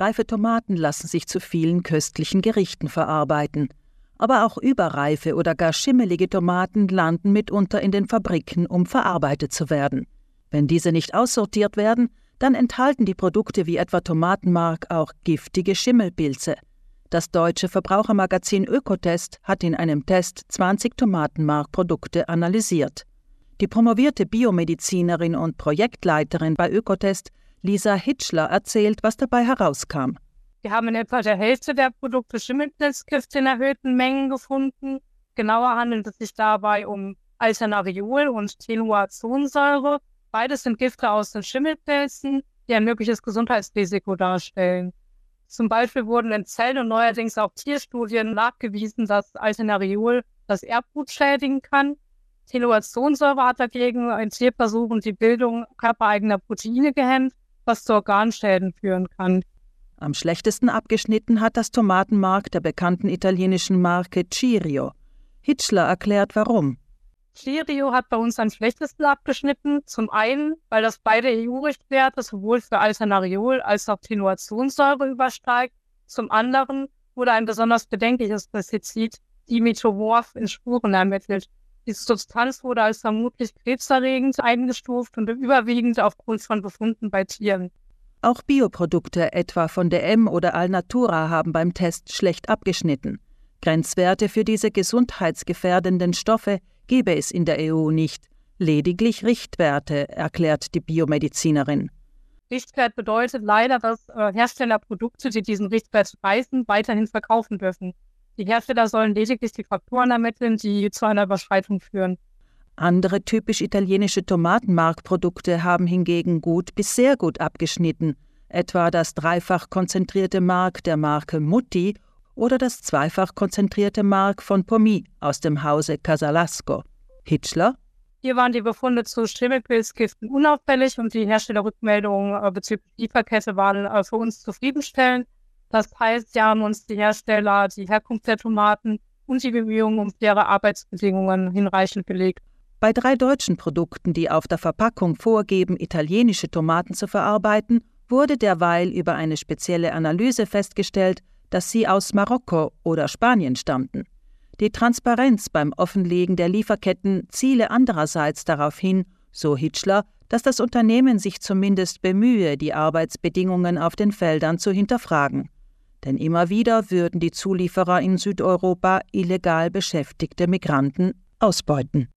Reife Tomaten lassen sich zu vielen köstlichen Gerichten verarbeiten. Aber auch überreife oder gar schimmelige Tomaten landen mitunter in den Fabriken, um verarbeitet zu werden. Wenn diese nicht aussortiert werden, dann enthalten die Produkte wie etwa Tomatenmark auch giftige Schimmelpilze. Das deutsche Verbrauchermagazin Ökotest hat in einem Test 20 Tomatenmarkprodukte analysiert. Die promovierte Biomedizinerin und Projektleiterin bei Ökotest Lisa Hitschler erzählt, was dabei herauskam. Wir haben in etwa der Hälfte der Produkte Schimmelpilzgift in erhöhten Mengen gefunden. Genauer handelt es sich dabei um Alternariol und Teluazonsäure. Beides sind Gifte aus den Schimmelpilzen, die ein mögliches Gesundheitsrisiko darstellen. Zum Beispiel wurden in Zellen und neuerdings auch Tierstudien nachgewiesen, dass Alternariol das Erbgut schädigen kann. Teluazonsäure hat dagegen in Tierversuchen die Bildung körpereigener Proteine gehemmt, was zu Organschäden führen kann. Am schlechtesten abgeschnitten hat das Tomatenmark der bekannten italienischen Marke Cirio. Hitchler erklärt warum. Cirio hat bei uns am schlechtesten abgeschnitten. Zum einen, weil das beide EU-Richtwerte sowohl für Alternariol als auch Tenuationssäure übersteigt. Zum anderen wurde ein besonders bedenkliches Pestizid, Dimitromorph, in Spuren ermittelt. Diese Substanz wurde als vermutlich krebserregend eingestuft und überwiegend aufgrund von Befunden bei Tieren. Auch Bioprodukte etwa von DM oder Alnatura haben beim Test schlecht abgeschnitten. Grenzwerte für diese gesundheitsgefährdenden Stoffe gebe es in der EU nicht, lediglich Richtwerte, erklärt die Biomedizinerin. Richtwert bedeutet leider, dass äh, Hersteller Produkte, die diesen Richtwert reißen, weiterhin verkaufen dürfen. Die Hersteller sollen lediglich die Faktoren ermitteln, die zu einer Überschreitung führen. Andere typisch italienische Tomatenmarkprodukte haben hingegen gut bis sehr gut abgeschnitten, etwa das dreifach konzentrierte Mark der Marke Mutti oder das zweifach konzentrierte Mark von Pomi aus dem Hause Casalasco. Hitchler? Hier waren die Befunde zu Schimmelpilzgiften unauffällig und die Herstellerrückmeldungen äh, bezüglich Lieferkette waren äh, für uns zufriedenstellend. Das heißt, sie haben uns die Hersteller, die Herkunft der Tomaten und die Bemühungen um faire Arbeitsbedingungen hinreichend belegt. Bei drei deutschen Produkten, die auf der Verpackung vorgeben, italienische Tomaten zu verarbeiten, wurde derweil über eine spezielle Analyse festgestellt, dass sie aus Marokko oder Spanien stammten. Die Transparenz beim Offenlegen der Lieferketten ziele andererseits darauf hin, so Hitchler, dass das Unternehmen sich zumindest bemühe, die Arbeitsbedingungen auf den Feldern zu hinterfragen. Denn immer wieder würden die Zulieferer in Südeuropa illegal beschäftigte Migranten ausbeuten.